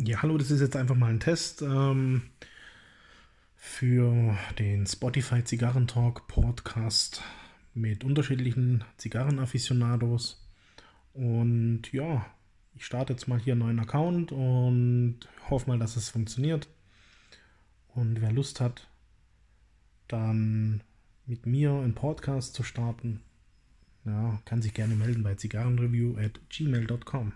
Ja, hallo, das ist jetzt einfach mal ein Test ähm, für den Spotify Zigarrentalk Podcast mit unterschiedlichen Zigarrenaficionados. Und ja, ich starte jetzt mal hier einen neuen Account und hoffe mal, dass es funktioniert. Und wer Lust hat, dann mit mir einen Podcast zu starten, ja, kann sich gerne melden bei zigarrenreview at gmail.com.